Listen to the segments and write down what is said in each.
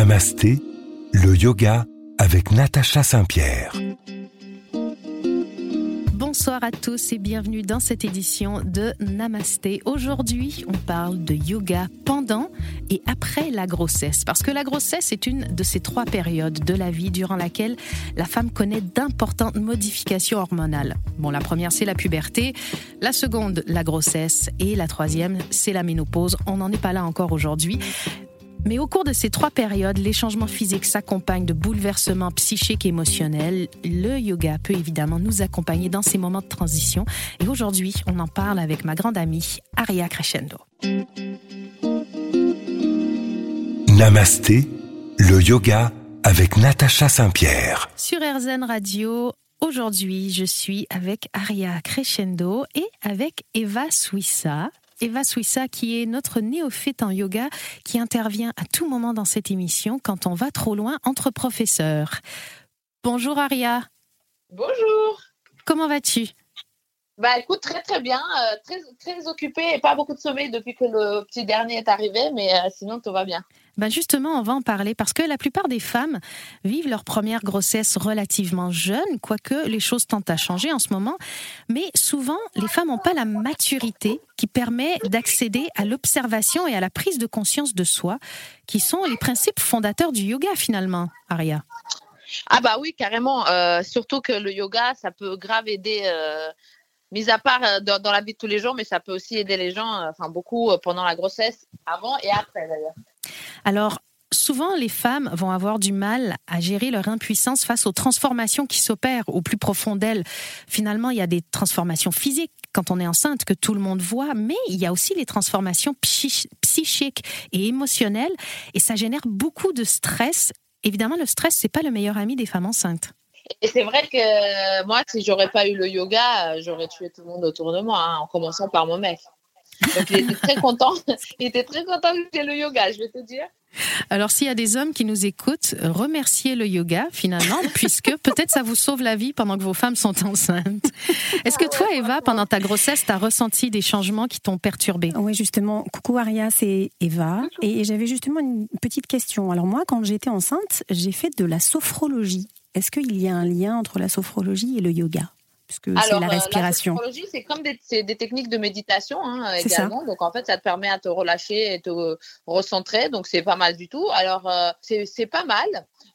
Namasté, le yoga avec Natacha Saint-Pierre. Bonsoir à tous et bienvenue dans cette édition de Namasté. Aujourd'hui, on parle de yoga pendant et après la grossesse. Parce que la grossesse est une de ces trois périodes de la vie durant laquelle la femme connaît d'importantes modifications hormonales. Bon, la première, c'est la puberté. La seconde, la grossesse. Et la troisième, c'est la ménopause. On n'en est pas là encore aujourd'hui. Mais au cours de ces trois périodes, les changements physiques s'accompagnent de bouleversements psychiques et émotionnels. Le yoga peut évidemment nous accompagner dans ces moments de transition. Et aujourd'hui, on en parle avec ma grande amie Aria Crescendo. Namasté, le yoga avec Natacha Saint-Pierre. Sur RZN Radio, aujourd'hui, je suis avec Aria Crescendo et avec Eva Suissa. Eva Suissa, qui est notre néophyte en yoga, qui intervient à tout moment dans cette émission quand on va trop loin entre professeurs. Bonjour Aria. Bonjour. Comment vas-tu? Bah écoute, très très bien, euh, très, très occupée et pas beaucoup de sommeil depuis que le petit dernier est arrivé, mais euh, sinon tout va bien. Ben justement, on va en parler parce que la plupart des femmes vivent leur première grossesse relativement jeune, quoique les choses tentent à changer en ce moment. Mais souvent, les femmes n'ont pas la maturité qui permet d'accéder à l'observation et à la prise de conscience de soi, qui sont les principes fondateurs du yoga finalement, Aria. Ah bah oui, carrément. Euh, surtout que le yoga, ça peut grave aider mis à part euh, dans, la vie de tous les jours, mais ça peut aussi aider les gens, euh, enfin beaucoup euh, pendant la grossesse, avant et après d'ailleurs. Alors, souvent les femmes vont avoir du mal à gérer leur impuissance face aux transformations qui s'opèrent au plus profond d'elles. Finalement, il y a des transformations physiques quand on est enceinte que tout le monde voit, mais il y a aussi les transformations psychiques et émotionnelles et ça génère beaucoup de stress. Évidemment, le stress, c'est pas le meilleur ami des femmes enceintes. Et c'est vrai que euh, moi, si j'aurais pas eu le yoga, euh, j'aurais tué tout le monde autour de moi, hein, en commençant par mon mec. Donc il était très content. il était très content que j'ai le yoga, je vais te dire. Alors, s'il y a des hommes qui nous écoutent, remerciez le yoga finalement, puisque peut-être ça vous sauve la vie pendant que vos femmes sont enceintes. Est-ce que toi, Eva, pendant ta grossesse, tu as ressenti des changements qui t'ont perturbé Oui, justement. Coucou Aria, c'est Eva. Et j'avais justement une petite question. Alors, moi, quand j'étais enceinte, j'ai fait de la sophrologie. Est-ce qu'il y a un lien entre la sophrologie et le yoga? Puisque c'est la euh, respiration. la sophrologie, c'est comme des, des, techniques de méditation hein, également. Donc en fait, ça te permet à te relâcher et te recentrer. Donc c'est pas mal du tout. Alors euh, c'est pas mal.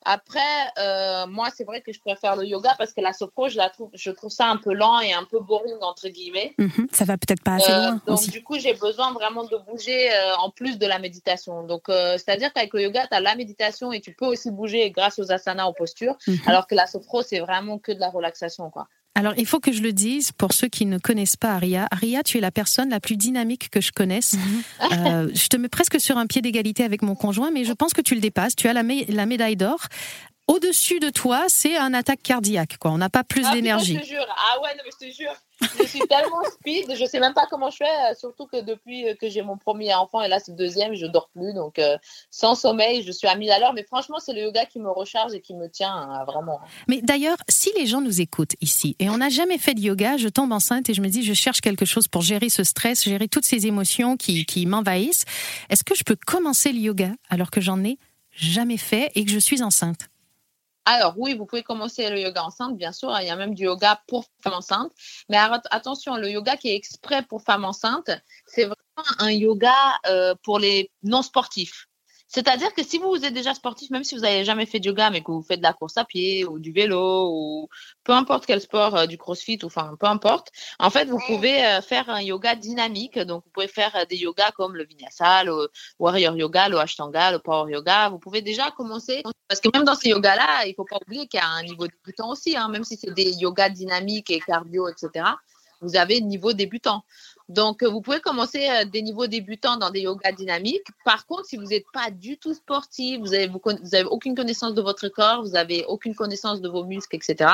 Après, euh, moi, c'est vrai que je préfère le yoga parce que la sophro, je, la trouve, je trouve ça un peu lent et un peu boring, entre guillemets. Mhm. ça va peut-être pas assez loin. donc, du coup, j'ai besoin vraiment de bouger en plus de la méditation. Donc, c'est-à-dire qu'avec le yoga, tu as la méditation et tu peux aussi bouger grâce aux asanas, aux postures. Mhm. Alors que la sophro, c'est vraiment que de la relaxation. Quoi. Alors, il faut que je le dise pour ceux qui ne connaissent pas Aria. Aria, tu es la personne la plus dynamique que je connaisse. Mhm. Euh, je te mets presque sur un pied d'égalité avec mon conjoint, mais je pense que tu le dépasses. Tu as la, la médaille d'or. Au-dessus de toi, c'est un attaque cardiaque. Quoi. On n'a pas plus ah, d'énergie. Je te jure. Ah ouais, non, mais je te jure. Je suis tellement speed, je sais même pas comment je fais, euh, surtout que depuis euh, que j'ai mon premier enfant et là le deuxième, je dors plus, donc euh, sans sommeil, je suis à 1000 à l'heure. Mais franchement, c'est le yoga qui me recharge et qui me tient hein, vraiment. Mais d'ailleurs, si les gens nous écoutent ici et on n'a jamais fait de yoga, je tombe enceinte et je me dis, je cherche quelque chose pour gérer ce stress, gérer toutes ces émotions qui, qui m'envahissent. Est-ce que je peux commencer le yoga alors que j'en ai jamais fait et que je suis enceinte? Alors oui, vous pouvez commencer le yoga enceinte, bien sûr. Il y a même du yoga pour femmes enceintes. Mais attention, le yoga qui est exprès pour femmes enceintes, c'est vraiment un yoga euh, pour les non sportifs. C'est-à-dire que si vous êtes déjà sportif, même si vous n'avez jamais fait de yoga, mais que vous faites de la course à pied ou du vélo ou peu importe quel sport, euh, du crossfit ou enfin peu importe, en fait, vous pouvez euh, faire un yoga dynamique. Donc, vous pouvez faire euh, des yogas comme le vinyasa, le warrior yoga, le ashtanga, le power yoga. Vous pouvez déjà commencer parce que même dans ces yogas-là, il faut pas oublier qu'il y a un niveau débutant aussi, hein, même si c'est des yogas dynamiques et cardio, etc. Vous avez niveau débutant. Donc, euh, vous pouvez commencer euh, des niveaux débutants dans des yogas dynamiques. Par contre, si vous n'êtes pas du tout sportif, vous n'avez aucune connaissance de votre corps, vous n'avez aucune connaissance de vos muscles, etc.,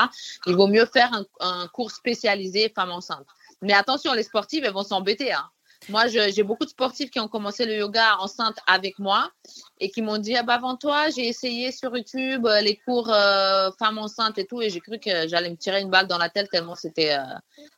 il vaut mieux faire un, cours spécialisé femme enceinte. Mais attention, les sportives, elles vont s'embêter. Hein. Moi, j'ai beaucoup de sportifs qui ont commencé le yoga enceinte avec moi et qui m'ont dit ah bah avant toi j'ai essayé sur YouTube euh, les cours euh, femmes enceintes et tout et j'ai cru que j'allais me tirer une balle dans la tête tellement c'était euh,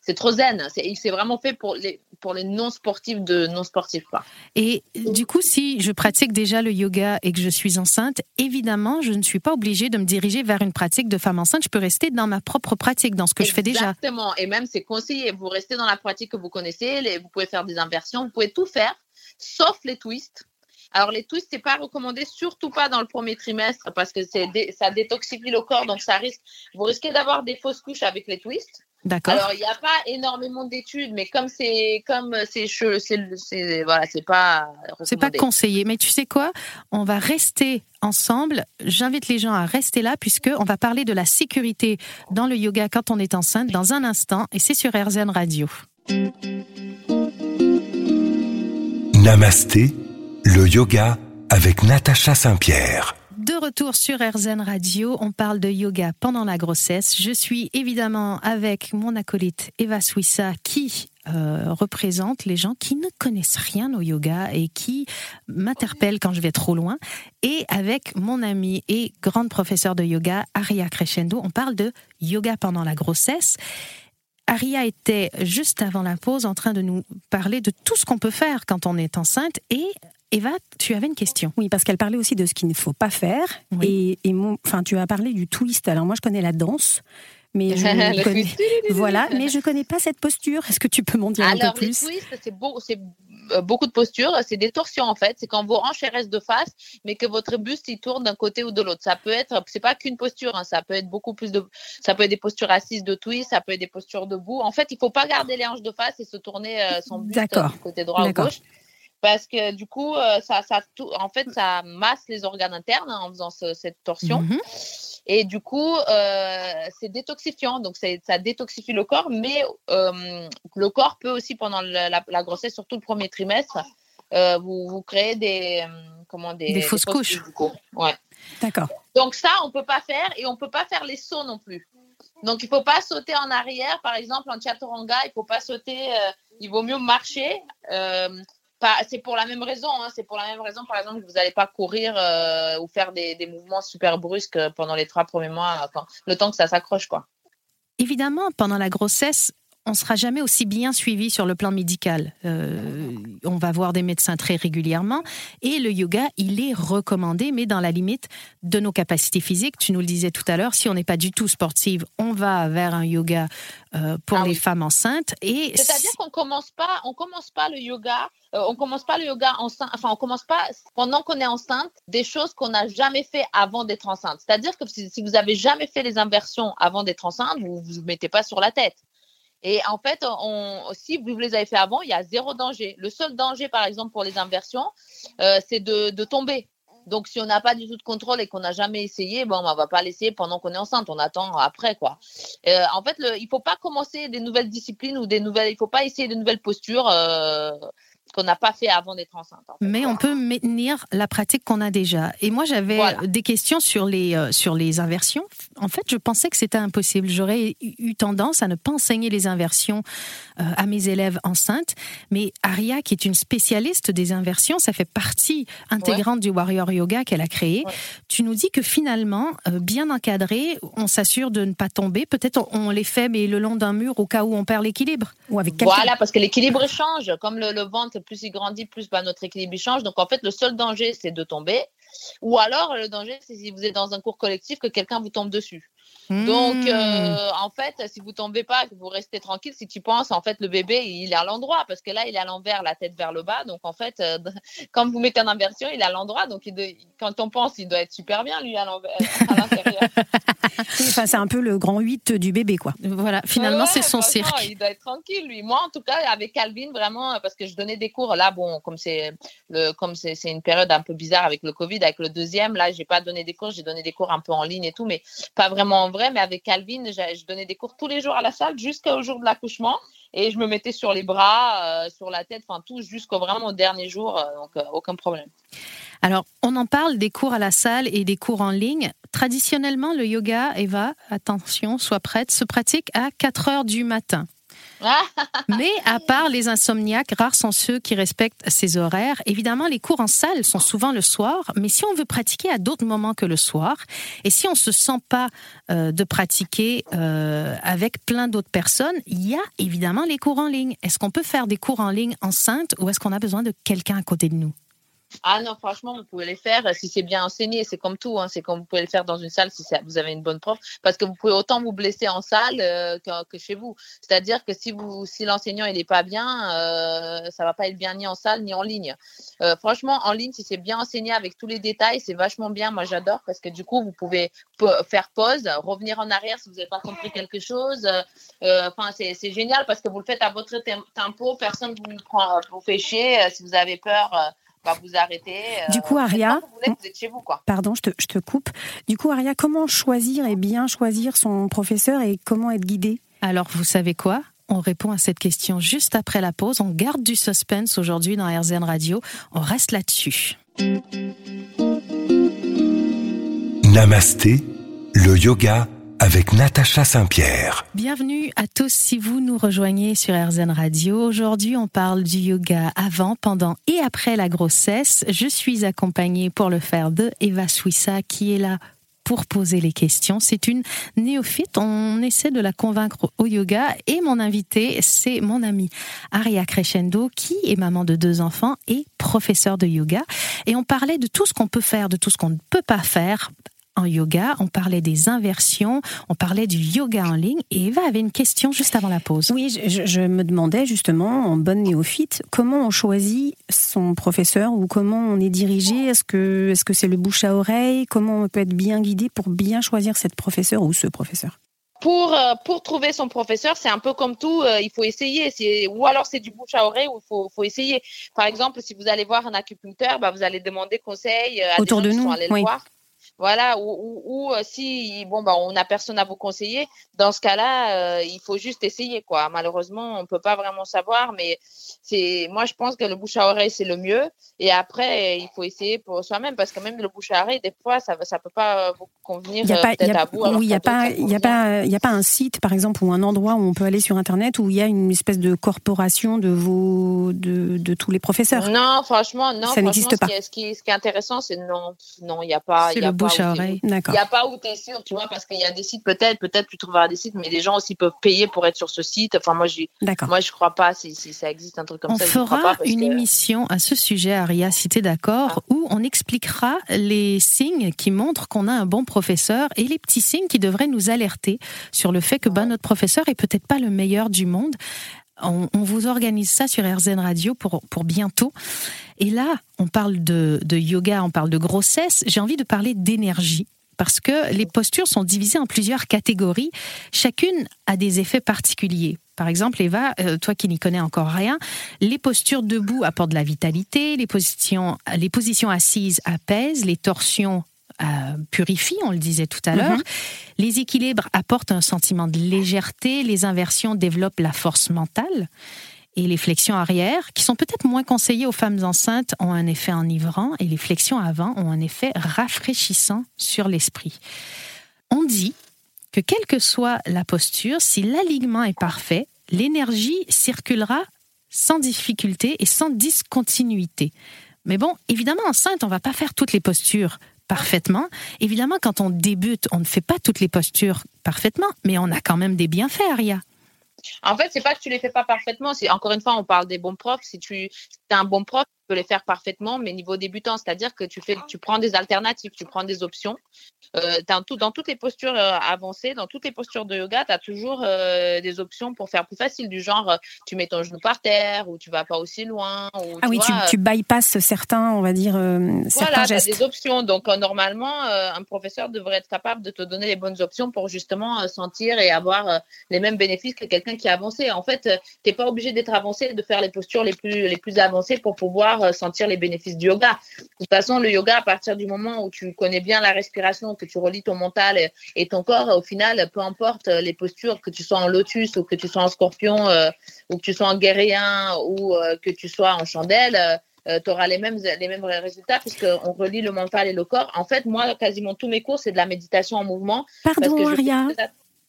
c'est trop zen. C'est vraiment fait pour les pour les non sportifs de non sportifs quoi. Et du coup si je pratique déjà le yoga et que je suis enceinte évidemment je ne suis pas obligée de me diriger vers une pratique de femme enceinte. Je peux rester dans ma propre pratique dans ce que je fais déjà. Exactement. Et même c'est conseillé. Vous restez dans la pratique que vous connaissez les, vous pouvez faire des inversions vous pouvez tout faire sauf les twists alors, les twists, c'est pas recommandé, surtout pas dans le premier trimestre, parce que c'est ça détoxifie le corps, donc ça risque, vous risquez d'avoir des fausses couches avec les twists. D'accord. Alors, il n'y a pas énormément d'études, mais comme c'est, comme c'est, c'est, voilà, c'est pas. C'est pas conseillé. Mais tu sais quoi? On va rester ensemble. J'invite les gens à rester là, puisque on va parler de la sécurité dans le yoga quand on est enceinte dans un instant, et c'est sur RZN Radio. Namasté le yoga avec Natacha Saint-Pierre. De retour sur RZN Radio, on parle de yoga pendant la grossesse. Je suis évidemment avec mon acolyte Eva Swissa qui euh, représente les gens qui ne connaissent rien au yoga et qui m'interpellent quand je vais trop loin. Et avec mon amie et grande professeure de yoga, Aria Crescendo, on parle de yoga pendant la grossesse. Aria était juste avant la pause en train de nous parler de tout ce qu'on peut faire quand on est enceinte et Eva, tu avais une question. Oui, parce qu'elle parlait aussi de ce qu'il ne faut pas faire. Et, enfin, tu as parlé du twist. Alors moi, je connais la danse. Mais je connais, voilà, mais je connais pas cette posture. Est-ce que tu peux m'en dire un peu plus le twist, c'est beau, c'est euh, beaucoup de postures, c'est des torsions en fait. C'est quand vos hanches restent de face, mais que votre buste il tourne d'un côté ou de l'autre. Ça peut être, c'est pas qu'une posture, hein, ça peut être beaucoup plus de, ça peut être des postures assises de twist, ça peut être des postures debout. En fait, il faut pas garder les hanches de face et se tourner euh, son buste du côté droit ou gauche parce que du coup, euh, ça, en fait, ça masse les organes internes en faisant cette torsion. Mhm. Et du coup, euh, c'est détoxifiant, donc ça détoxifie le corps, mais euh, le corps peut aussi, pendant la, grossesse, surtout le premier trimestre, vous, vous créer des, comment, des, fausses couches. Ouais. D'accord. Donc ça, on ne peut pas faire et on ne peut pas faire les sauts non plus. Donc, il ne faut pas sauter en arrière. Par exemple, en chaturanga, il ne faut pas sauter. il vaut mieux marcher c'est pour la même raison. Hein. c'est pour la même raison, par exemple, que vous n'allez pas courir euh, ou faire des, mouvements super brusques pendant les trois premiers mois, le temps que ça s'accroche, quoi. Évidemment, pendant la grossesse, on sera jamais aussi bien suivi sur le plan médical. Euh, on va voir des médecins très régulièrement et le yoga, il est recommandé, mais dans la limite de nos capacités physiques. Tu nous le disais tout à l'heure, si on n'est pas du tout sportive, on va vers un yoga euh, pour ah les femmes enceintes. Et c'est-à-dire qu'on commence pas, on commence pas le yoga, euh, on commence pas le yoga enceinte, enfin on commence pas pendant qu'on est enceinte des choses qu'on n'a jamais fait avant d'être enceinte. C'est-à-dire que si, vous avez jamais fait les inversions avant d'être enceinte, vous vous mettez pas sur la tête. Et en fait, si vous les avez fait avant, il y a zéro danger. Le seul danger, par exemple, pour les inversions, euh, c'est de, tomber. Donc, si on n'a pas du tout de contrôle et qu'on n'a jamais essayé, bon, on va pas l'essayer pendant qu'on est enceinte. On attend après, quoi. Euh, en fait, le, il faut pas commencer des nouvelles disciplines ou des nouvelles. Il faut pas essayer de nouvelles postures. Euh, qu'on n'a pas fait avant d'être enceinte. Mais on peut maintenir la pratique qu'on a déjà. Et moi, j'avais des questions sur les, euh, sur les inversions. En fait, je pensais que c'était impossible. J'aurais eu tendance à ne pas enseigner les inversions euh, à mes élèves enceintes. Mais Aria, qui est une spécialiste des inversions, ça fait partie intégrante du Warrior Yoga qu'elle a créé. Tu nous dis que finalement, euh, bien encadré, on s'assure de ne pas tomber. Peut-être on, les fait, mais le long d'un mur au cas où on perd l'équilibre. Ou avec Voilà, parce que l'équilibre change. Comme le, le ventre plus il grandit, plus bah, notre équilibre change. Donc en fait, le seul danger, c'est de tomber. Ou alors, le danger, c'est si vous êtes dans un cours collectif, que quelqu'un vous tombe dessus. Donc, hmm. euh, en fait, si vous tombez pas, que vous restez tranquille, si tu penses, en fait, le bébé, il est à l'endroit, parce que là, il est à l'envers, la tête vers le bas. Donc, en fait, euh, quand vous mettez en inversion, il est à l'endroit. Donc, quand on pense, il doit être super bien, lui, à l'intérieur. enfin, c'est un peu le grand 8 du bébé, quoi. Voilà, finalement, c'est son cirque. Il doit être tranquille, lui. Moi, en tout cas, avec Calvin, vraiment, parce que je donnais des cours, là, bon, comme c'est comme c'est une période un peu bizarre avec le Covid, avec le deuxième, là, j'ai pas donné des cours, j'ai donné des cours un peu en ligne et tout, mais pas vraiment en vrai. Mais avec Calvin, je donnais des cours tous les jours à la salle jusqu'au jour de l'accouchement et je me mettais sur les bras, euh, sur la tête, enfin tout jusqu'au vraiment au dernier jour, euh, donc euh, aucun problème. Alors, on en parle des cours à la salle et des cours en ligne. Traditionnellement, le yoga, Eva, attention, sois prête, se pratique à 4 heures du matin. Mais à part les insomniaques, rares sont ceux qui respectent ces horaires. Évidemment, les cours en salle sont souvent le soir, mais si on veut pratiquer à d'autres moments que le soir, et si on ne se sent pas euh, de pratiquer euh, avec plein d'autres personnes, il y a évidemment les cours en ligne. Est-ce qu'on peut faire des cours en ligne enceinte ou est-ce qu'on a besoin de quelqu'un à côté de nous? Ah non, franchement, vous pouvez les faire si c'est bien enseigné. C'est comme tout. Hein. C'est comme vous pouvez le faire dans une salle si vous avez une bonne prof. Parce que vous pouvez autant vous blesser en salle euh, que, chez vous. C'est-à-dire que si, vous, si l'enseignant n'est pas bien, euh, ça va pas être bien ni en salle ni en ligne. Euh, franchement, en ligne, si c'est bien enseigné avec tous les détails, c'est vachement bien. Moi, j'adore parce que du coup, vous pouvez faire pause, revenir en arrière si vous n'avez pas compris quelque chose. Enfin, c'est génial parce que vous le faites à votre tempo. Personne ne vous, prend, vous fait chier. si vous avez peur vous arrêter. Du coup, euh, Aria, vous êtes chez vous, quoi. pardon, je te, je te, coupe. Du coup, Aria, comment choisir et bien choisir son professeur et comment être guidé Alors, vous savez quoi? On répond à cette question juste après la pause. On garde du suspense aujourd'hui dans RZN Radio. On reste là-dessus. Namasté, le yoga avec Natacha Saint-Pierre. Bienvenue à tous si vous nous rejoignez sur RZN Radio. Aujourd'hui, on parle du yoga avant, pendant et après la grossesse. Je suis accompagnée pour le faire de Eva Suissa qui est là pour poser les questions. C'est une néophyte. On essaie de la convaincre au yoga. Et mon invité, c'est mon amie Aria Crescendo, qui est maman de deux enfants et professeur de yoga. Et on parlait de tout ce qu'on peut faire, de tout ce qu'on ne peut pas faire en yoga, on parlait des inversions, on parlait du yoga en ligne, et Eva avait une question juste avant la pause. Oui, je, me demandais justement, en bonne néophyte, comment on choisit son professeur ou comment on est dirigé? Est-ce que est-ce que c'est le bouche à oreille? Comment on peut être bien guidé pour bien choisir cette professeur ou ce professeur? Pour, euh, pour trouver son professeur, c'est un peu comme tout, euh, il faut essayer. Ou alors c'est du bouche à oreille ou il faut, faut, essayer. Par exemple, si vous allez voir un acupuncteur, bah, vous allez demander conseil euh, à Autour des gens de nous, sont allés le voir. Voilà, ou, euh, si bon bah on n'a personne à vous conseiller, dans ce cas-là, euh, il faut juste essayer quoi. Malheureusement, on peut pas vraiment savoir, mais c'est moi je pense que le bouche à oreille c'est le mieux. Et après, il faut essayer pour soi-même parce que même le bouche à oreille, des fois, ça ça peut pas vous convenir euh, peut-être à vous. Oui, il y a pas il y a pas il y a pas un site par exemple ou un endroit où on peut aller sur internet où il y a une espèce de corporation de vos de, de tous les professeurs? Non, franchement, non. Ça n'existe pas. Ce qui, est, ce qui est intéressant, c'est non, non, il n'y a pas. C'est le bouche à oreille. Il n'y a pas où tu es sûr, tu vois, parce qu'il y a des sites, peut-être, peut-être tu trouveras des sites, mais les gens aussi peuvent payer pour être sur ce site. Enfin, moi, je moi, je crois pas si, si, ça existe un truc comme on ça. On fera une émission à ce sujet, Aria, si tu es d'accord, ah. où on expliquera les signes qui montrent qu'on a un bon professeur et les petits signes qui devraient nous alerter sur le fait que ben, notre professeur est peut-être pas le meilleur du monde. On, vous organise ça sur RZN Radio pour, pour bientôt. Et là, on parle de, de yoga, on parle de grossesse. J'ai envie de parler d'énergie parce que les postures sont divisées en plusieurs catégories. Chacune a des effets particuliers. Par exemple, Eva, euh, toi qui n'y connais encore rien, les postures debout apportent de la vitalité, les positions, les positions assises apaisent, les torsions euh, purifient, on le disait tout à l'heure. Mhm. Les équilibres apportent un sentiment de légèreté, les inversions développent la force mentale et les flexions arrière, qui sont peut-être moins conseillées aux femmes enceintes, ont un effet enivrant et les flexions avant ont un effet rafraîchissant sur l'esprit. On dit que quelle que soit la posture, si l'alignement est parfait, l'énergie circulera sans difficulté et sans discontinuité. Mais bon, évidemment, enceinte, on ne va pas faire toutes les postures parfaitement. Évidemment, quand on débute, on ne fait pas toutes les postures parfaitement, mais on a quand même des bienfaits, Aria. En fait, c'est pas que tu les fais pas parfaitement. Encore une fois, on parle des bons profs. Si tu es un bon prof, peux les faire parfaitement, mais niveau débutant, c'est-à-dire que tu fais, tu prends des alternatives, tu prends des options. Euh, dans, tout, dans toutes les postures euh, avancées, dans toutes les postures de yoga, tu as toujours euh, des options pour faire plus facile, du genre tu mets ton genou par terre ou tu vas pas aussi loin. ah oui, tu, tu bypasses certains, on va dire, voilà, des options. Donc normalement, un professeur devrait être capable de te donner les bonnes options pour justement sentir et avoir les mêmes bénéfices que quelqu'un qui a avancé. En fait, tu n'es pas obligé d'être avancé, de faire les postures les plus, les plus avancées pour pouvoir euh, sentir les bénéfices du yoga. De toute façon, le yoga, à partir du moment où tu connais bien la respiration, que tu relis ton mental et ton corps, au final, peu importe euh, les postures, que tu sois en lotus ou que tu sois en scorpion euh, ou que tu sois en guérien ou que tu sois en chandelle, tu auras les mêmes, les mêmes résultats puisqu'on relie le mental et le corps. En fait, moi, quasiment tous mes cours, c'est de la méditation en mouvement. Pardon, Aria.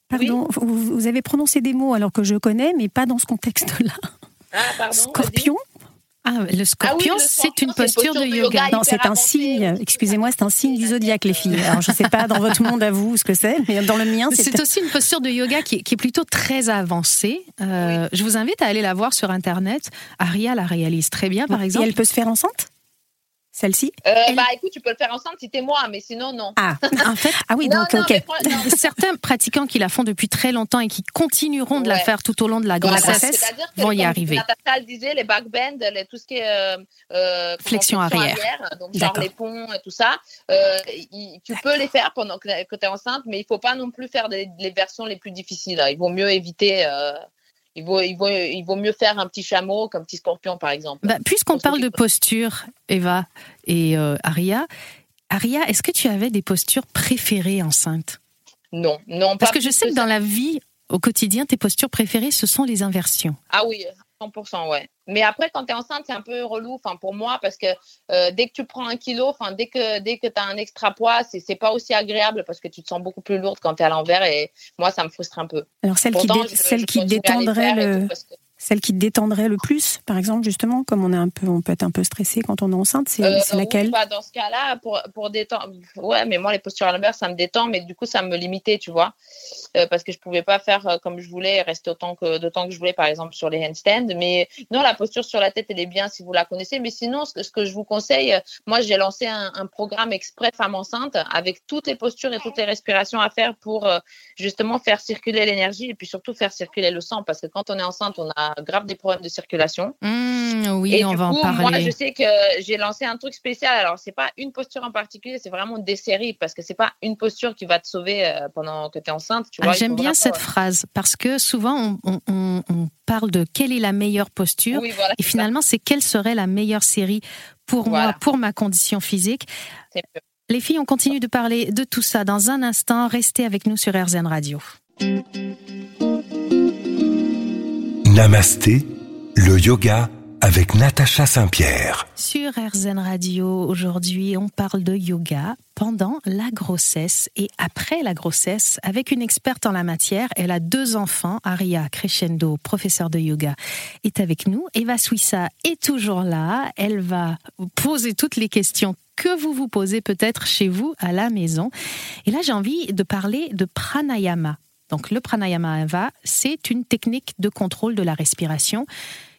Pardon, vous, vous avez prononcé des mots alors que je connais, mais pas dans ce contexte-là. Ah, pardon. Scorpion? Ah, le scorpion, c'est scorpion, une c'est une posture de posture de yoga. yoga. Non, c'est un signe. Excusez-moi, c'est un signe du zodiaque, les filles. Alors, je ne sais pas dans votre monde à vous ce que c'est, mais dans le mien, c'est C'est aussi une posture de yoga qui est, qui est plutôt très avancée. Euh, Je vous invite à aller la voir sur Internet. Aria la réalise très bien, par Et exemple. elle peut se faire enceinte? Celle-ci Euh, Elle- Bah écoute, tu peux le faire ensemble si t'es moi, mais sinon non. Ah, En fait, ah oui, non, donc non, ok. mais certains pratiquants qui la font depuis très longtemps et qui continueront de la faire tout au long de la grossesse que, vont y comme arriver. Natacha le disait, les backbends, les- tout ce qui est euh, euh, Flexion arrière. donc genre les ponts et tout ça, euh, tu peux les faire pendant que, que tu es enceinte, mais il faut pas non plus faire des- les versions les plus difficiles. hein. Il vaut mieux éviter. Il, vaut, il, vaut, il vaut mieux faire un petit chameau qu'un petit scorpion, par exemple. Bah, Puisqu'on parle de posture, Eva et euh, Aria, Aria, est-ce que tu avais des postures préférées enceintes? Non, non, Parce pas que je sais que dans la vie, au quotidien, tes postures préférées, ce sont les inversions. Ah oui, 100%, ouais. Mais après, quand tu es enceinte, c'est un peu relou enfin, pour moi parce que euh, dès que tu prends un kilo, enfin, dès que, dès que tu as un extra poids, c'est c'est pas aussi agréable parce que tu te sens beaucoup plus lourde quand tu es à l'envers et moi, ça me frustre un peu. Alors, celle qui, Pourtant, dé- je- celle je qui détendrait le. parce que- Celle qui te détendrait le plus, par exemple, justement, comme on est un peu, on peut être un peu stressé quand on est enceinte, c'est Euh, oui, laquelle? bah, dans ce cas-là, pour, pour détendre. Ouais, mais moi, les postures à l'envers, ça me détend, mais du coup, ça me limitait, tu vois. Euh, parce que je pouvais pas faire euh, comme je voulais, rester autant que, d'autant que je voulais, par exemple, sur les handstands. Mais non, la posture sur la tête, elle est bien si vous la connaissez. Mais sinon, ce, que- ce que je vous conseille, moi, j'ai lancé un, un programme exprès femme enceinte avec toutes les postures et toutes les respirations à faire pour euh, justement faire circuler l'énergie et puis surtout faire circuler le sang. Parce que quand on est enceinte, on a grave des problèmes de circulation. Mmh, oui, Et on du va coup, en parler. moi, je sais que j'ai lancé un truc spécial. Alors, c'est pas une posture en particulier, c'est vraiment des séries parce que c'est pas une posture qui va te sauver euh, pendant que tu es enceinte. Tu Ah, vois, il J'aime bien cette phrase parce que souvent on, on- on- on parle de quelle est la meilleure euh, posture Oui, voilà. et finalement c'est quelle serait la meilleure série pour moi, pour ma condition physique. Les filles, on continue de parler de tout ça dans un instant. Restez avec nous sur RZN Radio. Namasté, le yoga avec Natacha Saint-Pierre. Sur RZN Radio, aujourd'hui, on parle de yoga pendant la grossesse et après la grossesse avec une experte en la matière. Elle a deux enfants. Aria Crescendo, professeure de yoga, est avec nous. Eva Suissa est toujours là. Elle va poser toutes les questions que vous vous posez peut-être chez vous à la maison. Et là, j'ai envie de parler de pranayama. Donc, le pranayama Eva, c'est une technique de contrôle de la respiration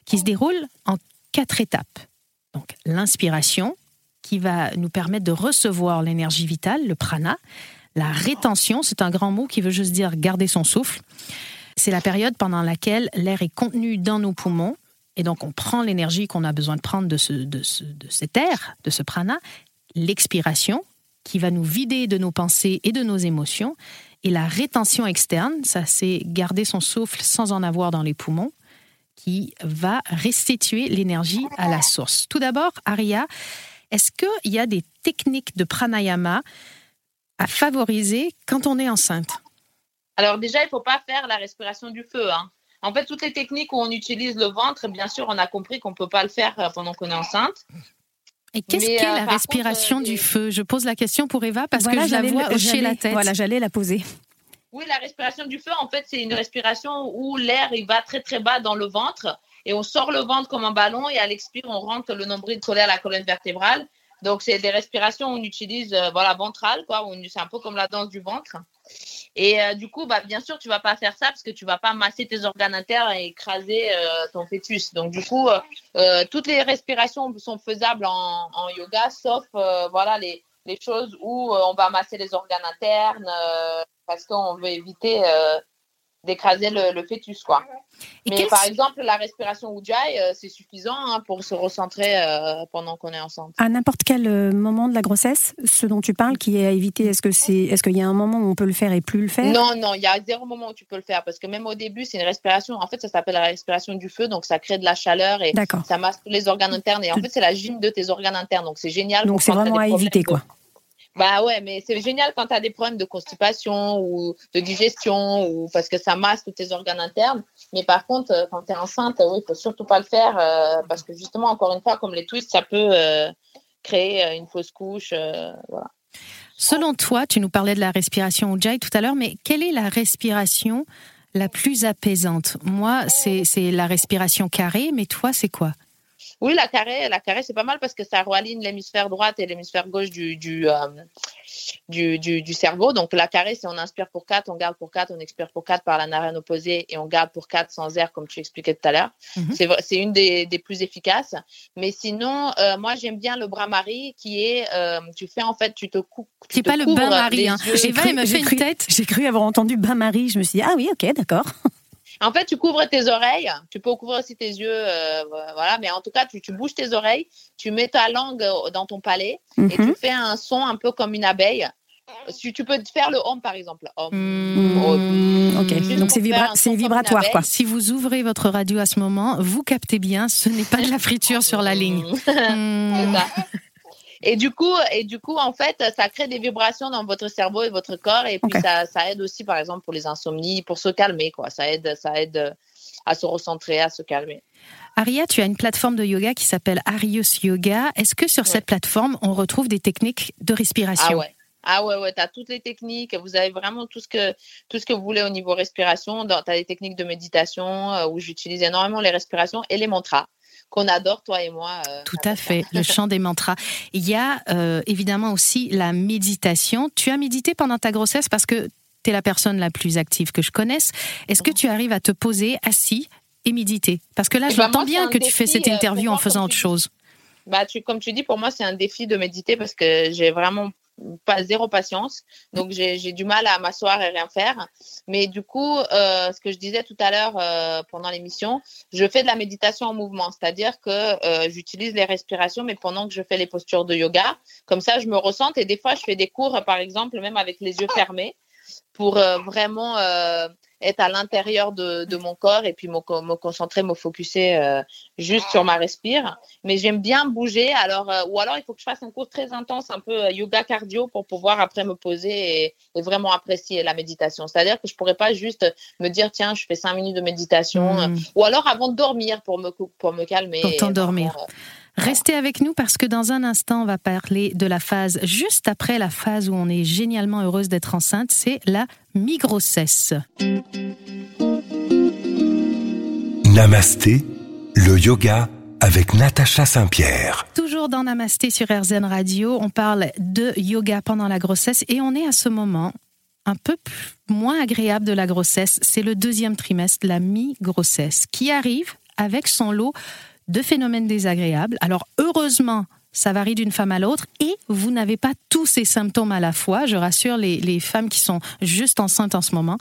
qui se déroule en quatre étapes. Donc l'inspiration, qui va nous permettre de recevoir l'énergie vitale, le prana. La rétention, c'est un grand mot qui veut juste dire garder son souffle. C'est la période pendant laquelle l'air est contenu dans nos poumons. Et donc, on prend l'énergie qu'on a besoin de prendre de, ce, de, ce- de cet air, de ce prana. L'expiration, qui va nous vider de nos pensées et de nos émotions. Et la rétention externe, ça c'est garder son souffle sans en avoir dans les poumons qui va restituer l'énergie à la source. Tout d'abord, Aria, est-ce qu'il y a des techniques de pranayama à favoriser quand on est enceinte? Alors, déjà, il faut pas faire la respiration du feu. hein. En fait, toutes les techniques où on utilise le ventre, bien sûr, on a compris qu'on peut pas le faire euh, pendant qu'on est enceinte. Et qu'est-ce qu'est euh, la respiration contre, euh, du feu? Je pose la question pour Eva parce Voilà, que je la vois hocher la tête. Voilà, j'allais la poser. Oui, la respiration du feu, en fait, c'est une respiration où l'air il va très très bas dans le ventre et on sort le ventre comme un ballon et à l'expire, on rentre le nombril collé à la colonne vertébrale. Donc, c'est des respirations où on utilise euh, voilà, ventrale, quoi. C'est un peu comme la danse du ventre. Et euh, du coup, bah, bien sûr, tu vas pas faire ça parce que tu vas pas masser tes organes internes et écraser euh, ton fœtus. Donc, du coup, euh, toutes les respirations sont faisables en, yoga, sauf voilà, les, les choses où on va masser les organes internes parce qu'on veut éviter d'écraser le, le fœtus. Quoi. Et Mais par exemple, la respiration Ujjayi, euh, c'est suffisant hein, pour se recentrer euh, pendant qu'on est enceinte. À n'importe quel euh, moment de la grossesse, ce dont tu parles, qui est à éviter, est-ce que c'est, est-ce qu'il y a un moment où on peut le faire et plus le faire? Non, non, il y a zéro moment où tu peux le faire parce que même au début, c'est une respiration. En fait, ça s'appelle la respiration du feu, donc ça crée de la chaleur et ça masse tous les organes internes. Et en fait, c'est la gym de tes organes internes, donc c'est génial. Donc c'est vraiment à éviter, de- quoi. Bah ouais, mais c'est génial quand tu as des problèmes de constipation ou de digestion ou parce que ça masse tous tes organes internes. Mais par contre, euh, quand tu es enceinte, oui, il faut surtout pas le faire euh, parce que justement, encore une fois, comme les twists, ça peut euh, créer une fausse couche. voilà. Selon toi, tu nous parlais de la respiration Ujjayi tout à l'heure, mais quelle est la respiration la plus apaisante? Moi, c'est la respiration carrée, mais toi, c'est quoi? Oui, la carrée, la carré, c'est pas mal parce que ça realigne l'hémisphère droite et l'hémisphère gauche du, du, euh, du, du, cerveau. Donc, la carré, c'est on inspire pour 4, on garde pour 4, on expire pour 4 par la narine opposée et on garde pour 4 sans air, comme tu expliquais tout à l'heure. Mhm. C'est une des, des, plus efficaces. Mais sinon, euh, moi, j'aime bien le bras-marie qui est, euh, tu fais en fait, tu te coupes. C'est pas le bain-marie. Hein. J'ai cru, tête. J'ai cru avoir entendu bain-marie. Je me suis dit, ah oui, ok, d'accord. En fait, tu couvres tes oreilles, tu peux couvrir aussi tes yeux, euh, voilà, mais en tout cas, tu, tu, bouges tes oreilles, tu mets ta langue euh, dans ton palais et tu mhm. fais un son un peu comme une abeille. Tu, tu peux faire le home, par exemple. Hmm. ok, donc c'est vibratoire, quoi. Si vous ouvrez votre radio à ce moment, vous captez bien, ce n'est pas de la friture sur la ligne. Hmm. Et du coup, et du coup, en fait, ça crée des vibrations dans votre cerveau et votre corps. Et puis, ça, ça, aide aussi, par exemple, pour les insomnies, pour se calmer, quoi. Ça aide, ça aide à se recentrer, à se calmer. Aria, tu as une plateforme de yoga qui s'appelle Arius Yoga. Est-ce que sur cette plateforme, on retrouve des techniques de respiration? Ah ouais. Ah ouais, ouais, tu as toutes les techniques, vous avez vraiment tout ce que, tout ce que vous voulez au niveau respiration. Tu as des techniques de méditation euh, où j'utilise énormément les respirations et les mantras qu'on adore, toi et moi. Euh, Tout à fait, le chant des mantras. Il y a euh, évidemment aussi la méditation. Tu as médité pendant ta grossesse parce que tu es la personne la plus active que je connaisse. Est-ce que tu arrives à te poser assis et méditer? Parce que là, eh ben, j'entends bien que tu fais cette euh, interview en faisant autre chose. Bah, tu, comme tu dis, pour moi, c'est un défi de méditer parce que j'ai vraiment pas zéro patience. Donc, j'ai du mal à m'asseoir et rien faire. Mais du coup, euh, ce que je disais tout à l'heure euh, pendant l'émission, je fais de la méditation en mouvement. C'est-à-dire que euh, j'utilise les respirations, mais pendant que je fais les postures de yoga, comme ça, je me ressente. Et des fois, je fais des cours, par exemple, même avec les yeux fermés pour vraiment être à l'intérieur de, de, mon corps et puis me, me concentrer, me focuser euh, juste sur ma respire. Mais j'aime bien bouger. Alors, euh, ou alors, il faut que je fasse un cours très intense, un peu euh, yoga cardio pour pouvoir après me poser et, et vraiment apprécier la méditation. C'est-à-dire que je pourrais pas juste me dire, tiens, je fais cinq minutes de méditation. Hmm. Ou alors avant de dormir pour me, pour me calmer. Pour t'endormir. Restez avec nous parce que dans un instant, on va parler de la phase juste après la phase où on est génialement heureuse d'être enceinte, c'est la mi-grossesse. Namasté, le yoga avec Natacha Saint-Pierre. Toujours dans Namasté sur RZN Radio, on parle de yoga pendant la grossesse et on est à ce moment un peu moins agréable de la grossesse. C'est le deuxième trimestre, la mi-grossesse, qui arrive avec son lot de phénomènes désagréables. Alors heureusement, ça varie d'une femme à l'autre et vous n'avez pas tous ces symptômes à la fois. Je rassure les, femmes qui sont juste enceintes en ce moment.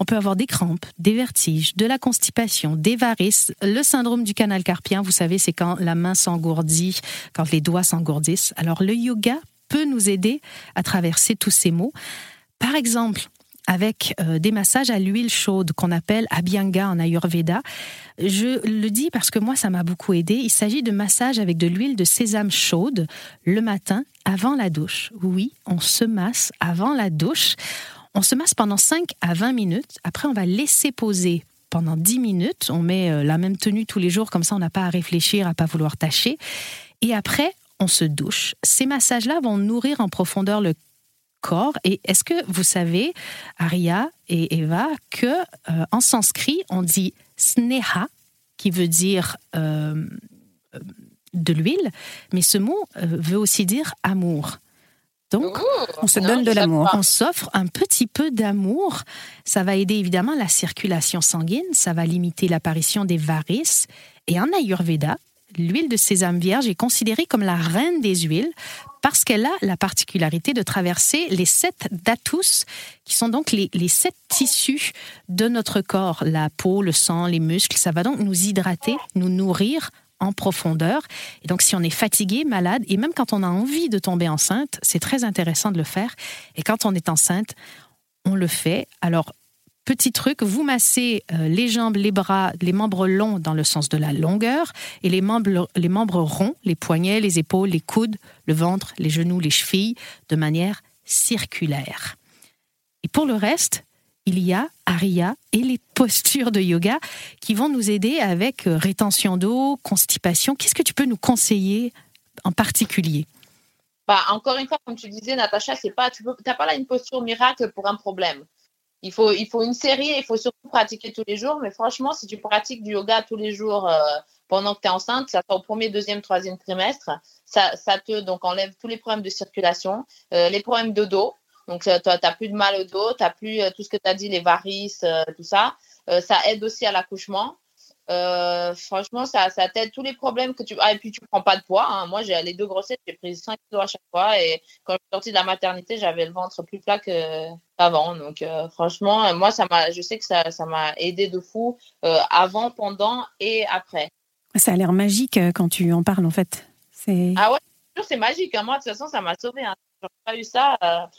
On peut avoir des crampes, des vertiges, de la constipation, des varices, le syndrome du canal carpien. Vous savez, c'est quand la main s'engourdit, quand les doigts s'engourdissent. Alors le yoga peut nous aider à traverser tous ces maux. Par exemple, avec euh, des massages à l'huile chaude qu'on appelle abhyanga en ayurveda. Je le dis parce que moi, ça m'a beaucoup aidé. Il s'agit de massages avec de l'huile de sésame chaude le matin avant la douche. Oui, on se masse avant la douche. On se masse pendant 5 à 20 minutes. Après, on va laisser poser pendant 10 minutes. On met euh, la même tenue tous les jours, comme ça on n'a pas à réfléchir, à pas vouloir tâcher. Et après, on se douche. Ces massages-là vont nourrir en profondeur le et est-ce que vous savez, Aria et Eva, que euh, en sanskrit, on dit sneha, qui veut dire euh, euh, de l'huile, mais ce mot veut aussi dire amour. Donc, on se donne de l'amour. On s'offre un petit peu d'amour. Ça va aider évidemment la circulation sanguine, ça va limiter l'apparition des varices. Et en Ayurveda, l'huile de sésame vierge est considérée comme la reine des huiles parce qu'elle a la particularité de traverser les sept datus, qui sont donc les, sept tissus de notre corps, la peau, le sang, les muscles. Ça va donc nous hydrater, nous nourrir en profondeur. Et donc, si on est fatigué, malade, et même quand on a envie de tomber enceinte, c'est très intéressant de le faire. Et quand on est enceinte, on le fait. Alors, Petit truc, vous massez euh, les jambes, les bras, les membres longs dans le sens de la longueur et les membres, les membres ronds, les poignets, les épaules, les coudes, le ventre, les genoux, les chevilles, de manière circulaire. Et pour le reste, il y a Aria et les postures de yoga qui vont nous aider avec euh, rétention d'eau, constipation. Qu'est-ce que tu peux nous conseiller en particulier? Bah, encore une fois, comme tu disais, Natacha, tu n'as pas là une posture miracle pour un problème. Il faut, il faut une série il faut surtout pratiquer tous les jours. Mais franchement, si tu pratiques du yoga tous les jours euh, pendant que tu es enceinte, ça au premier, deuxième, troisième trimestre, ça, ça te donc enlève tous les problèmes de circulation, euh, les problèmes de dos. Donc, tu n'as plus de mal au dos, tu n'as plus tout ce que tu as dit, les varices, tout ça. ça aide aussi à l'accouchement. Euh, franchement, ça, ça t'aide tous les problèmes que tu. Ah, et puis tu prends pas de poids. Hein. Moi, j'ai les deux grossesses, j'ai pris 5 kilos à chaque fois. Et quand je suis sortie de la maternité, j'avais le ventre plus plat qu'avant. Donc, euh, franchement, moi, ça m'a, je sais que ça, ça m'a aidé de fou euh, avant, pendant et après. Ça a l'air magique quand tu en parles, en fait. C'est... Ah ouais, c'est magique. Hein. Moi, de toute façon, ça m'a sauvé. Hein. J'aurais pas eu ça.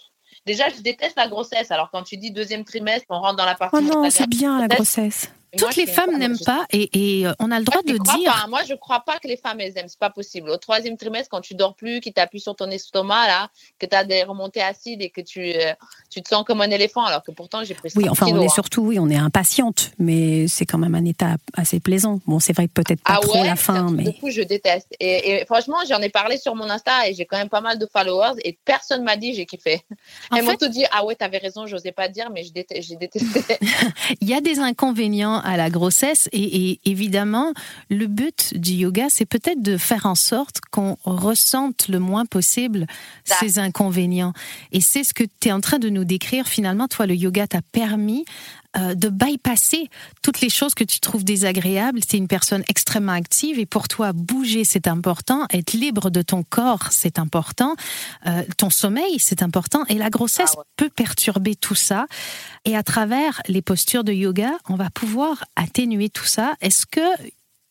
Déjà, je déteste la grossesse. Alors, quand tu dis deuxième trimestre, on rentre dans la partie. Oh non, c'est bien la grossesse. Toutes les femmes n'aiment pas et, euh, on a le droit de dire. Moi, je ne crois pas que les femmes elles aiment. C'est pas possible. Au troisième trimestre, quand tu dors plus, qu'ils t'appuient sur ton estomac là, que tu as des remontées acides et que tu, euh, tu te sens comme un éléphant, alors que pourtant j'ai pris. Oui, enfin, on est hein. surtout, oui, on est impatiente, mais c'est quand même un état assez plaisant. Bon, c'est vrai que peut-être pas ah trop la fin, mais. Du coup, je déteste. Et, franchement, j'en ai parlé sur mon Insta et j'ai quand même pas mal de followers et personne m'a dit j'ai kiffé. Elles m'ont tout dit ah ouais, t'avais raison, j'osais pas dire, mais j'ai détesté. Il y a des inconvénients à la grossesse et, évidemment, le but du yoga, c'est peut-être de faire en sorte qu'on ressente le moins possible ces inconvénients. Et c'est ce que tu es en train de nous décrire. Finalement, toi, le yoga t'a permis euh, de bypasser toutes les choses que tu trouves désagréables. C'est une personne extrêmement active et pour toi, bouger, c'est important. Être libre de ton corps, c'est important. Euh, ton sommeil, c'est important. Et la grossesse ah peut perturber tout ça. Et à travers les postures de yoga, on va pouvoir atténuer tout ça. Est-ce que,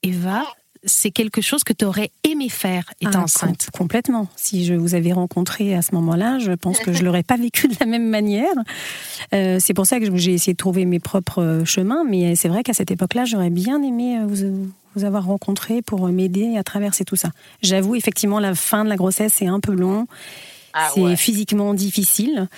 Eva, c'est quelque chose que tu aurais aimé faire étant ah, enceinte. Complètement. Si je vous avais rencontré à ce moment-là, je pense que je l'aurais pas vécu de la même manière. Euh, c'est pour ça que j'ai essayé de trouver mes propres euh, chemins. Mais c'est vrai qu'à cette époque-là, j'aurais bien aimé euh, vous, vous avoir rencontré pour m'aider à traverser tout ça. J'avoue, effectivement, la fin de la grossesse, c'est un peu long. Ah c'est physiquement difficile,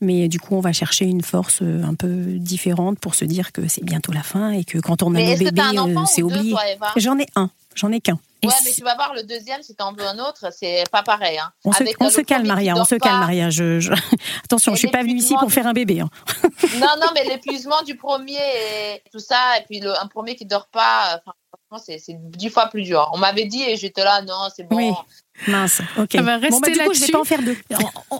mais du coup, on va chercher une force un peu différente pour se dire que c'est bientôt la fin et que quand on a nos bébés, c'est oublié. J'en ai un. J'en ai qu'un. Ouais, mais tu vas voir le deuxième, si tu en veux un autre, c'est pas pareil. Hein. On, se, calme, Maria, on se calme, Maria. Je, Attention, je suis pas venue ici pour faire un bébé. Hein. non, non, mais l'épuisement du premier et tout ça, et puis le, un premier qui dort pas, c'est dix fois plus dur. On m'avait dit et j'étais là, non, c'est bon. Oui. Mince, ok. Rester bon, bah, du coup, je vais pas en faire deux.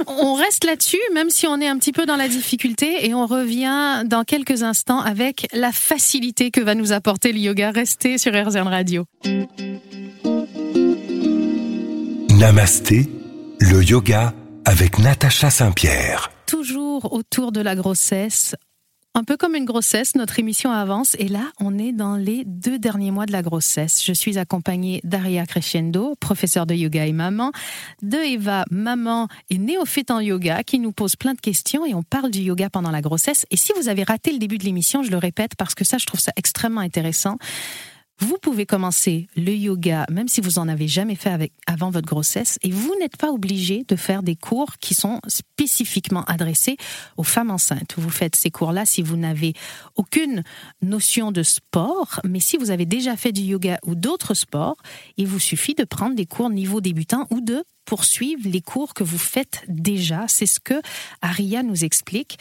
on, reste là-dessus, même si on est un petit peu dans la difficulté, et on revient dans quelques instants avec la facilité que va nous apporter le yoga. Restez sur RZN Radio. Namasté, le yoga avec Natacha Saint-Pierre. Toujours autour de la grossesse, un peu comme une grossesse, notre émission avance et là, on est dans les deux derniers mois de la grossesse. Je suis accompagnée d'Aria Crescendo, professeure de yoga et maman, de Eva, maman et néophyte en yoga, qui nous pose plein de questions et on parle du yoga pendant la grossesse. Et si vous avez raté le début de l'émission, je le répète parce que ça, je trouve ça extrêmement intéressant. Vous pouvez commencer le yoga, même si vous en avez jamais fait avec, avant votre grossesse, et vous n'êtes pas obligé de faire des cours qui sont spécifiquement adressés aux femmes enceintes. Vous faites ces cours-là si vous n'avez aucune notion de sport, mais si vous avez déjà fait du yoga ou d'autres sports, il vous suffit de prendre des cours niveau débutant ou de poursuivre les cours que vous faites déjà. C'est ce que Aria nous explique.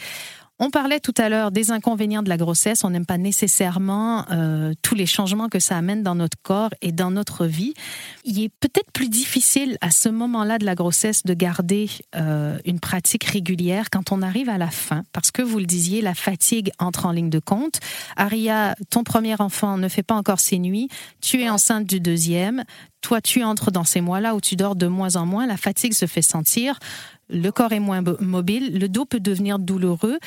On parlait tout à l'heure des inconvénients de la grossesse. On n'aime pas nécessairement euh, tous les changements que ça amène dans notre corps et dans notre vie. Il est peut-être plus difficile à ce moment-là de la grossesse de garder euh, une pratique régulière quand on arrive à la fin, parce que vous le disiez, la fatigue entre en ligne de compte. Aria, ton premier enfant ne fait pas encore ses nuits. Tu es enceinte du deuxième. Toi, tu entres dans ces mois-là où tu dors de moins en moins. La fatigue se fait sentir le corps est moins mobile, le dos peut devenir douloureux.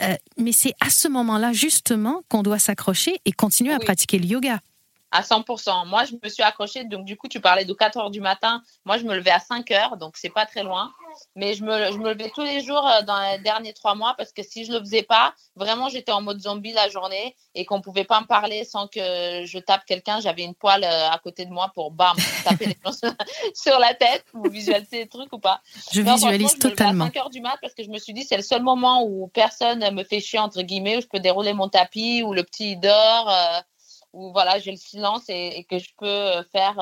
Euh, mais c'est à ce moment-là, justement, qu'on doit s'accrocher et continuer à pratiquer le yoga. À 100%. Moi, je me suis accrochée. Donc, du coup, tu parlais de 4 heures du matin. Moi, je me levais à 5 heures. Donc, c'est pas très loin. Mais je me, je me levais tous les jours euh, dans les derniers trois mois parce que si je ne le faisais pas, vraiment, j'étais en mode zombie la journée et qu'on ne pouvait pas me parler sans que je tape quelqu'un. J'avais une poêle euh, à côté de moi pour bam, taper les gens sur la tête. Vous visualisez les trucs ou pas? Je visualise je totalement. Me à 5 heures du mat parce que je me suis dit, c'est le seul moment où personne me fait chier, entre guillemets, où je peux dérouler mon tapis, où le petit dort. Euh, où voilà, j'ai le silence et, que je peux faire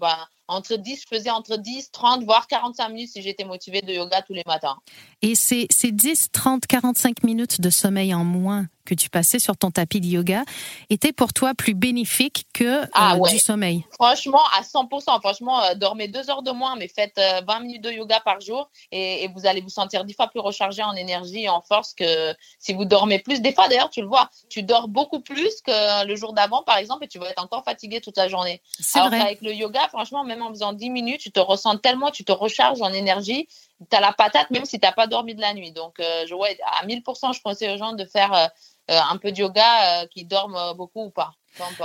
bah, entre 10, je faisais entre 10, 30, voire 45 minutes si j'étais motivée de yoga tous les matins. Et ces, ces 10, 30, 45 minutes de sommeil en moins que tu passais sur ton tapis de yoga étaient pour toi plus bénéfiques que Ah euh, ouais. du sommeil. Franchement, à 100%. Franchement, euh, dormez deux heures de moins, mais faites euh, 20 minutes de yoga par jour et, et vous allez vous sentir dix fois plus rechargé en énergie et en force que si vous dormez plus. Des fois, d'ailleurs, tu le vois, tu dors beaucoup plus que le jour d'avant, par exemple, et tu vas être encore fatigué toute la journée. C'est vrai. qu'avec le yoga, franchement, même en faisant 10 minutes, tu te ressens tellement, tu te recharges en énergie. Tu as la patate, même si tu n'as pas dormi de la nuit. Donc, euh, je, ouais, à 1000%, je conseille aux gens de faire euh, euh, un peu de yoga, qui dorment euh, beaucoup ou pas.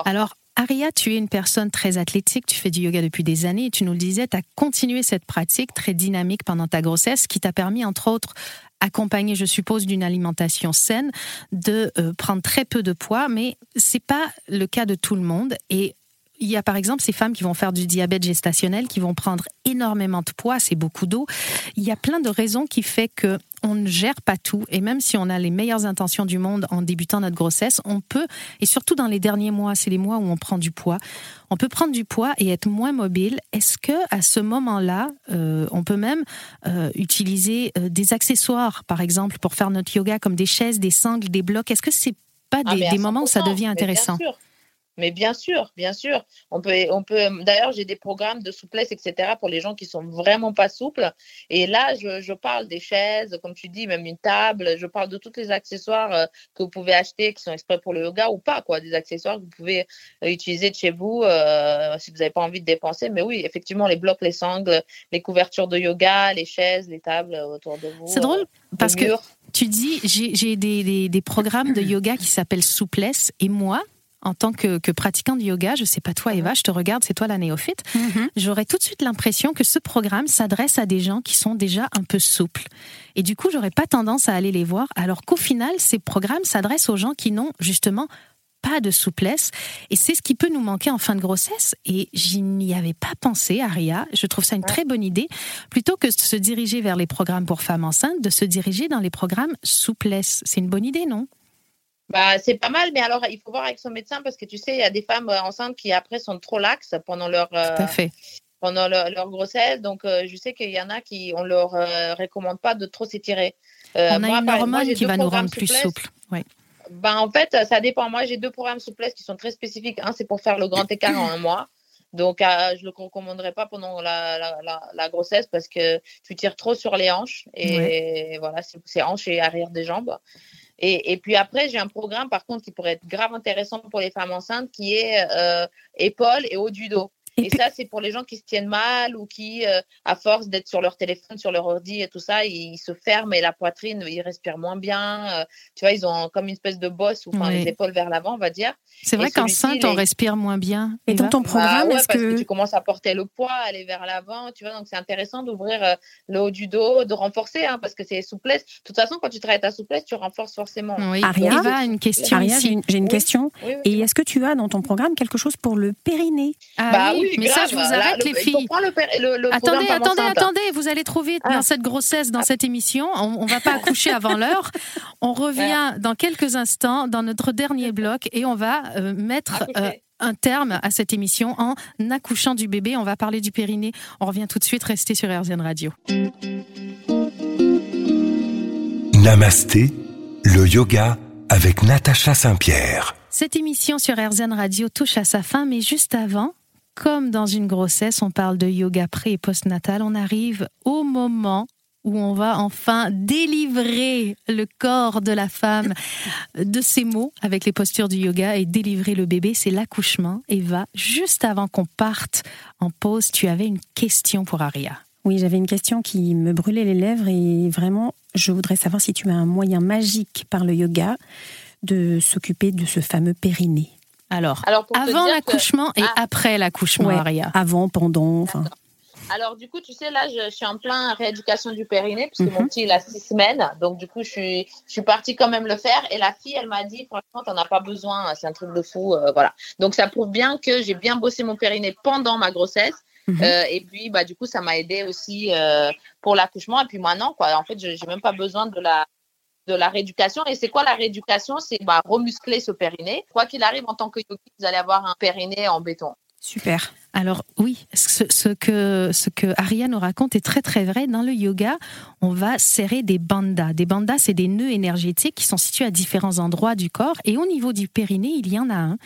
Alors, Aria, tu es une personne très athlétique, tu fais du yoga depuis des années et tu nous le disais, tu as continué cette pratique très dynamique pendant ta grossesse qui t'a permis, entre autres, accompagné, je suppose, d'une alimentation saine, de prendre très peu de poids, mais c'est pas le cas de tout le monde. Et il y a par exemple ces femmes qui vont faire du diabète gestationnel, qui vont prendre énormément de poids, c'est beaucoup d'eau. Il y a plein de raisons qui fait que on ne gère pas tout. Et même si on a les meilleures intentions du monde en débutant notre grossesse, on peut, et surtout dans les derniers mois, c'est les mois où on prend du poids, on peut prendre du poids et être moins mobile. Est-ce que à ce moment-là, euh, on peut même euh, utiliser euh, des accessoires, par exemple, pour faire notre yoga, comme des chaises, des sangles, des blocs? Est-ce que c'est pas Ah, des, moments où ça 100%, devient intéressant bien sûr. Mais bien sûr, bien sûr. On peut, on peut. D'ailleurs, j'ai des programmes de souplesse, etc. pour les gens qui sont vraiment pas souples. Et là, je, je parle des chaises, comme tu dis, même une table. Je parle de tous les accessoires euh, que vous pouvez acheter, qui sont exprès pour le yoga ou pas, quoi. Des accessoires que vous pouvez euh, utiliser de chez vous euh, si vous n'avez pas envie de dépenser. Mais oui, effectivement, les blocs, les sangles, les couvertures de yoga, les chaises, les tables autour de vous. C'est drôle euh, parce que tu dis, j'ai j'ai des, des- des programmes de yoga qui s'appellent souplesse, et moi, en tant que, que pratiquant de yoga, je sais pas toi Eva, je te regarde, c'est toi la néophyte, Mhm. j'aurais tout de suite l'impression que ce programme s'adresse à des gens qui sont déjà un peu souples. Et du coup, j'aurais pas tendance à aller les voir, alors qu'au final, ces programmes s'adressent aux gens qui n'ont justement pas de souplesse. Et c'est ce qui peut nous manquer en fin de grossesse. Et je n'y avais pas pensé, Aria. Je trouve ça une très bonne idée. Plutôt que de se diriger vers les programmes pour femmes enceintes, de se diriger dans les programmes souplesse. C'est une bonne idée, non? Bah, c'est pas mal, mais alors il faut voir avec son médecin parce que tu sais, il y a des femmes euh, enceintes qui après sont trop laxes pendant leur, euh, pendant leur, leur grossesse. Donc, euh, je sais qu'il y en a qui, on leur euh, recommande pas de trop s'étirer. On a moi, une par- moi, hormone j'ai qui va nous rendre plus souples. Ouais. Ben, en fait, ça dépend. Moi, j'ai deux programmes souplesse qui sont très spécifiques. Un, c'est pour faire le grand écart en un mois. Donc, euh, je ne le recommanderais pas pendant la, la, la, la grossesse parce que tu tires trop sur les hanches. Et voilà, c'est c'est hanches et arrière des jambes. Et, puis après, j'ai un programme, par contre, qui pourrait être grave intéressant pour les femmes enceintes, qui est euh, épaules et haut du dos. Et Et, puis- ça, c'est pour les gens qui se tiennent mal ou qui, euh, à force d'être sur leur téléphone, sur leur ordi et tout ça, ils se ferment et la poitrine, ils respirent moins bien. euh, tu vois, ils ont comme une espèce de bosse ou enfin Oui. les épaules vers l'avant, on va dire. C'est vrai qu'enceinte, on est- respire moins bien. Et dans ton Bah programme, ouais, est-ce parce que tu commences à porter le poids, aller vers l'avant, tu vois, donc c'est intéressant d'ouvrir euh, le haut du dos, de renforcer, hein, parce que c'est souplesse. De toute façon, quand tu travailles ta souplesse, tu renforces forcément. Oui. Aria a une question Aria, j'ai une, j'ai une Oui. question. Oui, oui, Et est-ce que tu as dans ton programme quelque chose pour le périnée? Ah bah oui, oui, mais ça, je vous arrête, le- les filles. prendre le, péri- le, le Attendez, attendez, attendez, vous allez trop vite Ah. dans cette grossesse, dans cette émission. On, on va pas accoucher avant l'heure. On revient dans quelques instants dans notre dernier bloc et on va euh, mettre euh, un terme à cette émission en accouchant du bébé. On va parler du périnée. On revient tout de suite. Restez sur RZN Radio. Namasté, le yoga avec Natacha Saint-Pierre. Cette émission sur RZN Radio touche à sa fin, mais juste avant, comme dans une grossesse, on parle de yoga pré et postnatal, on arrive au moment où on va enfin délivrer le corps de la femme de ses mots avec les postures du yoga et délivrer le bébé, c'est l'accouchement. Eva, juste avant qu'on parte en pause, tu avais une question pour Aria. Oui, j'avais une question qui me brûlait les lèvres et vraiment, je voudrais savoir si tu as un moyen magique par le yoga de s'occuper de ce fameux périnée. Alors, avant que- l'accouchement et Ah. après l'accouchement, Ouais. Aria. Avant, pendant, enfin. Alors, du coup, tu sais, là, je, je suis en plein rééducation du périnée, puisque Mhm. mon petit, il a six semaines. Donc, du coup, je suis, je suis partie quand même le faire. Et la fille, elle m'a dit, franchement, t'en as pas besoin. C'est un truc de fou. euh, voilà. Donc, ça prouve bien que j'ai bien bossé mon périnée pendant ma grossesse. Mhm. Euh, et puis, bah, du coup, ça m'a aidé aussi euh, pour l'accouchement. Et puis maintenant, quoi, en fait, je n'ai même pas besoin de la, de la rééducation. Et c'est quoi la rééducation? C'est bah, remuscler ce périnée. Quoi qu'il arrive, en tant que yogi, vous allez avoir un périnée en béton. Super. Alors oui, ce, ce, que ce que Aria nous raconte est très très vrai. Dans le yoga, on va serrer des bandas. Des bandas, c'est des nœuds énergétiques qui sont situés à différents endroits du corps. Et au niveau du périnée, il y en a un.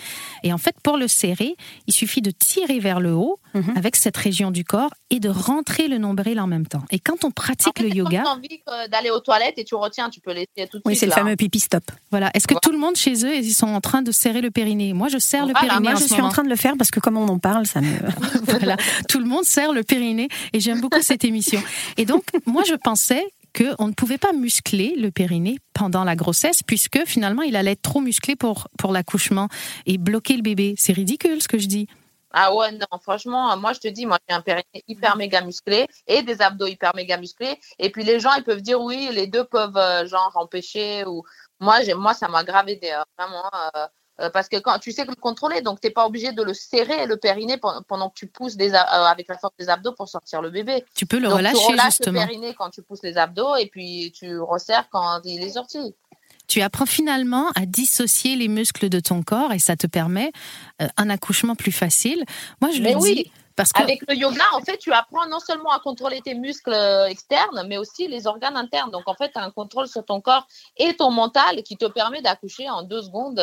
Et en fait, pour le serrer, il suffit de tirer vers le haut mhm. avec cette région du corps et de rentrer le nombril en même temps. Et quand on pratique le yoga, quand tu as envie d'aller aux toilettes et tu retiens, tu peux laisser tout de Oui, c'est le fameux pipi stop. Voilà. Est-ce que tout le monde chez eux, ils sont en train de serrer le périnée? Moi, je serre le périnée. Moi, je suis en train de le faire parce que comme on en parle, ça me. voilà. Tout le monde serre le périnée et j'aime beaucoup cette émission. Et donc, moi, je pensais qu'on ne pouvait pas muscler le périnée pendant la grossesse, puisque finalement, il allait être trop musclé pour, pour l'accouchement et bloquer le bébé. C'est ridicule ce que je dis. Ah ouais, non, franchement, moi je te dis, moi j'ai un périnée hyper méga musclé et des abdos hyper méga musclés. Et puis les gens, ils peuvent dire oui, les deux peuvent euh, genre empêcher. Ou moi, moi ça m'a grave aidé, hein, vraiment. Euh, euh, parce que quand tu sais le contrôler, donc tu n'es pas obligé de le serrer, le périnée, pendant que tu pousses des, avec la force des abdos pour sortir le bébé. Tu peux le relâcher tu relâches le périnée quand tu pousses les abdos et puis tu resserres quand il est sorti tu apprends finalement à dissocier les muscles de ton corps et ça te permet euh, un accouchement plus facile. Moi, je le oui. dis. Parce que... Avec le yoga, en fait, tu apprends non seulement à contrôler tes muscles euh, externes, mais aussi les organes internes. Donc, en fait, tu as un contrôle sur ton corps et ton mental qui te permet d'accoucher en deux secondes.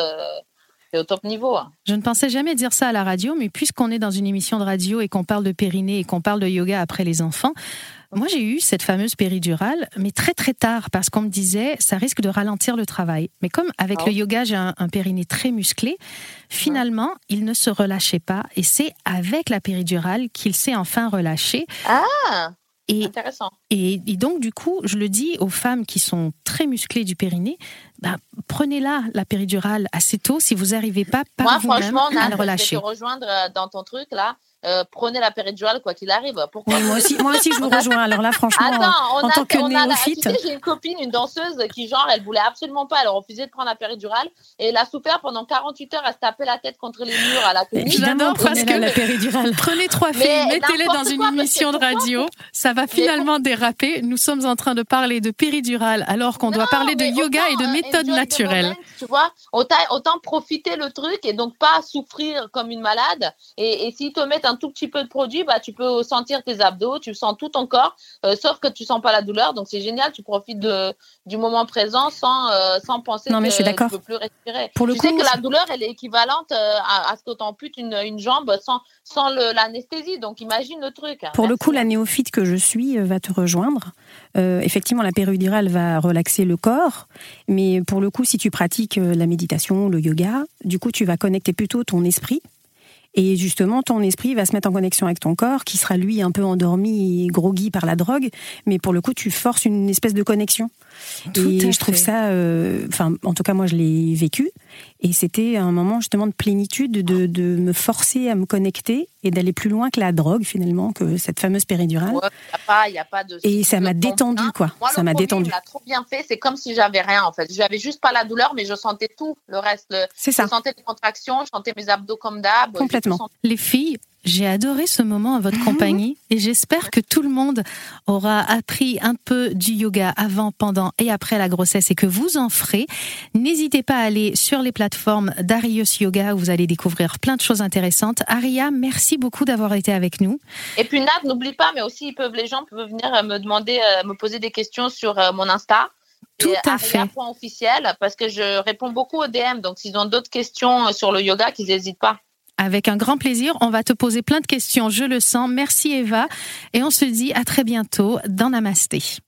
C'est au top niveau. Hein. Je ne pensais jamais dire ça à la radio, mais puisqu'on est dans une émission de radio et qu'on parle de périnée et qu'on parle de yoga après les enfants, moi, j'ai eu cette fameuse péridurale, mais très très tard, parce qu'on me disait, ça risque de ralentir le travail. Mais comme avec le ah. yoga, j'ai un, périnée très musclé, finalement, il ne se relâchait pas. Et c'est avec la péridurale qu'il s'est enfin relâché. Ah et, Intéressant. Et, donc, du coup, je le dis aux femmes qui sont très musclées du périnée, bah, prenez-la, la péridurale, assez tôt si vous n'arrivez pas par vous-même à le relâcher. Je vais te rejoindre euh, dans ton truc, là. Euh, prenez la péridurale quoi qu'il arrive. Pourquoi moi aussi, moi aussi je vous rejoins. Alors là, franchement, en tant que néophyte, j'ai une copine, une danseuse qui genre, elle voulait absolument pas, elle refusait de prendre la péridurale et elle a souffert pendant 48 heures à se taper la tête contre les murs à la clinique. J'adore parce que la péridurale. Prenez trois filles, mettez-les dans une émission de radio, ça va finalement déraper. Nous sommes en train de parler de péridurale alors qu'on doit parler de yoga et de euh, méthodes naturelles. tu vois, autant, autant profiter le truc et donc pas souffrir comme une malade. Et, et s'ils te mettent un tout petit peu de produit, bah, tu peux sentir tes abdos, tu sens tout ton corps, euh, sauf que tu sens pas la douleur. Donc c'est génial, tu profites de, du moment présent sans, euh, sans penser non, mais que je suis tu peux plus respirer. Pour le tu sais que la douleur, elle est équivalente euh, à, ce que tu amputes une, une jambe sans, sans l'anesthésie. Donc imagine le truc. Pour le coup, la néophyte que je suis va te rejoindre. effectivement, la péridurale va relaxer le corps, mais pour le coup, si tu pratiques la méditation, le yoga, du coup, tu vas connecter plutôt ton esprit et justement, ton esprit va se mettre en connexion avec ton corps, qui sera lui un peu endormi et groggy par la drogue, mais pour le coup, tu forces une espèce de connexion. Tout et je trouve ça, euh, enfin, en tout cas, moi, je l'ai vécu. Et c'était un moment justement de plénitude, de, de me forcer à me connecter et d'aller plus loin que la drogue finalement, que cette fameuse péridurale. Ouais, y a pas, y a pas de et ça m'a détendu quoi. Moi, ça m'a détendu. l'a trop bien fait. C'est comme si j'avais rien en fait. J'avais juste pas la douleur, mais je sentais tout le reste. C'est ça. Je sentais les contractions, je sentais mes abdos comme d'hab. Complètement. Les filles, j'ai adoré ce moment à votre mhm. compagnie et j'espère que tout le monde aura appris un peu du yoga avant, pendant et après la grossesse et que vous en ferez. N'hésitez pas à aller sur les plateformes d'Arius Yoga où vous allez découvrir plein de choses intéressantes. Aria, merci beaucoup d'avoir été avec nous. Et puis Nat, n'oublie pas, mais aussi ils peuvent, les gens peuvent venir me demander, euh, me poser des questions sur euh, mon Insta. Tout à fait. Point officiel parce que je réponds beaucoup aux DM. Donc s'ils ont d'autres questions euh, sur le yoga, qu'ils n'hésitent pas. Avec un grand plaisir, on va te poser plein de questions, je le sens. Merci Eva et on se dit à très bientôt dans Namasté.